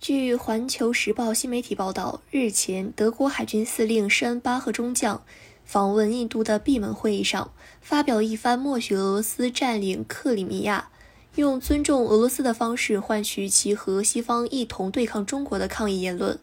据《环球时报》新媒体报道，日前，德国海军司令施恩巴赫中将访问印度的闭门会议上，发表一番默许俄罗斯占领克里米亚、用尊重俄罗斯的方式换取其和西方一同对抗中国的抗议言论。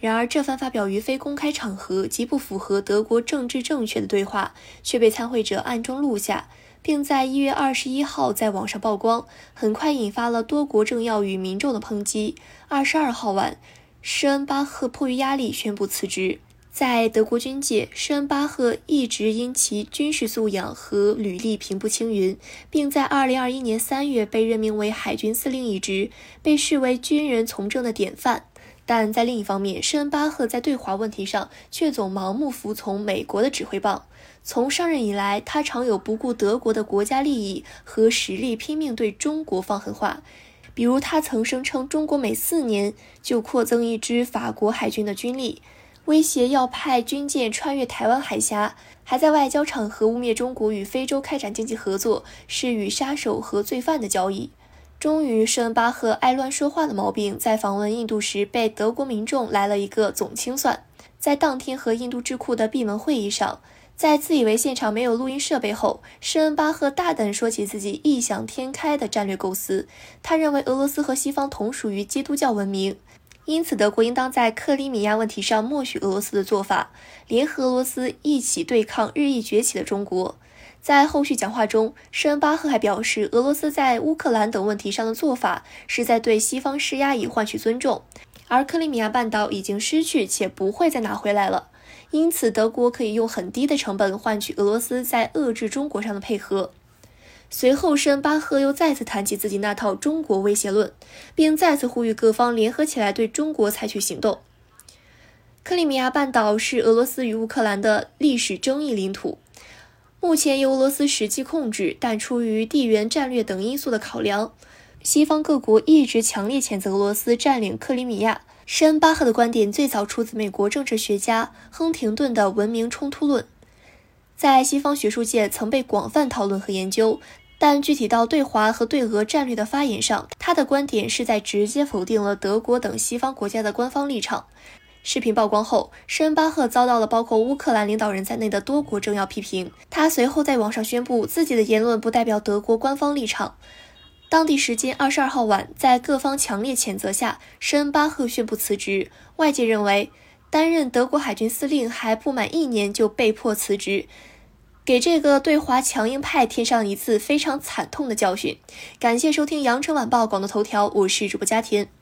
然而，这番发表于非公开场合、极不符合德国政治正确的对话，却被参会者暗中录下。并在一月二十一号在网上曝光，很快引发了多国政要与民众的抨击。二十二号晚，施恩巴赫迫于压力宣布辞职。在德国军界，施恩巴赫一直因其军事素养和履历平步青云，并在二零二一年三月被任命为海军司令一职，被视为军人从政的典范。但在另一方面，施恩巴赫在对华问题上却总盲目服从美国的指挥棒。从上任以来，他常有不顾德国的国家利益和实力，拼命对中国放狠话。比如，他曾声称中国每四年就扩增一支法国海军的军力，威胁要派军舰穿越台湾海峡，还在外交场合污蔑中国与非洲开展经济合作是与杀手和罪犯的交易。终于，施恩巴赫爱乱说话的毛病在访问印度时被德国民众来了一个总清算。在当天和印度智库的闭门会议上，在自以为现场没有录音设备后，施恩巴赫大胆说起自己异想天开的战略构思。他认为俄罗斯和西方同属于基督教文明，因此德国应当在克里米亚问题上默许俄罗斯的做法，联合俄罗斯一起对抗日益崛起的中国。在后续讲话中，施恩巴赫还表示，俄罗斯在乌克兰等问题上的做法是在对西方施压以换取尊重，而克里米亚半岛已经失去且不会再拿回来了，因此德国可以用很低的成本换取俄罗斯在遏制中国上的配合。随后，施恩巴赫又再次谈起自己那套中国威胁论，并再次呼吁各方联合起来对中国采取行动。克里米亚半岛是俄罗斯与乌克兰的历史争议领土。目前由俄罗斯实际控制，但出于地缘战略等因素的考量，西方各国一直强烈谴责俄罗斯占领克里米亚。施恩巴赫的观点最早出自美国政治学家亨廷顿的《文明冲突论》，在西方学术界曾被广泛讨论和研究，但具体到对华和对俄战略的发言上，他的观点是在直接否定了德国等西方国家的官方立场。视频曝光后，施恩巴赫遭到了包括乌克兰领导人在内的多国政要批评。他随后在网上宣布自己的言论不代表德国官方立场。当地时间二十二号晚，在各方强烈谴责下，施恩巴赫宣布辞职。外界认为，担任德国海军司令还不满一年就被迫辞职，给这个对华强硬派添上一次非常惨痛的教训。感谢收听羊城晚报广东头条，我是主播佳田。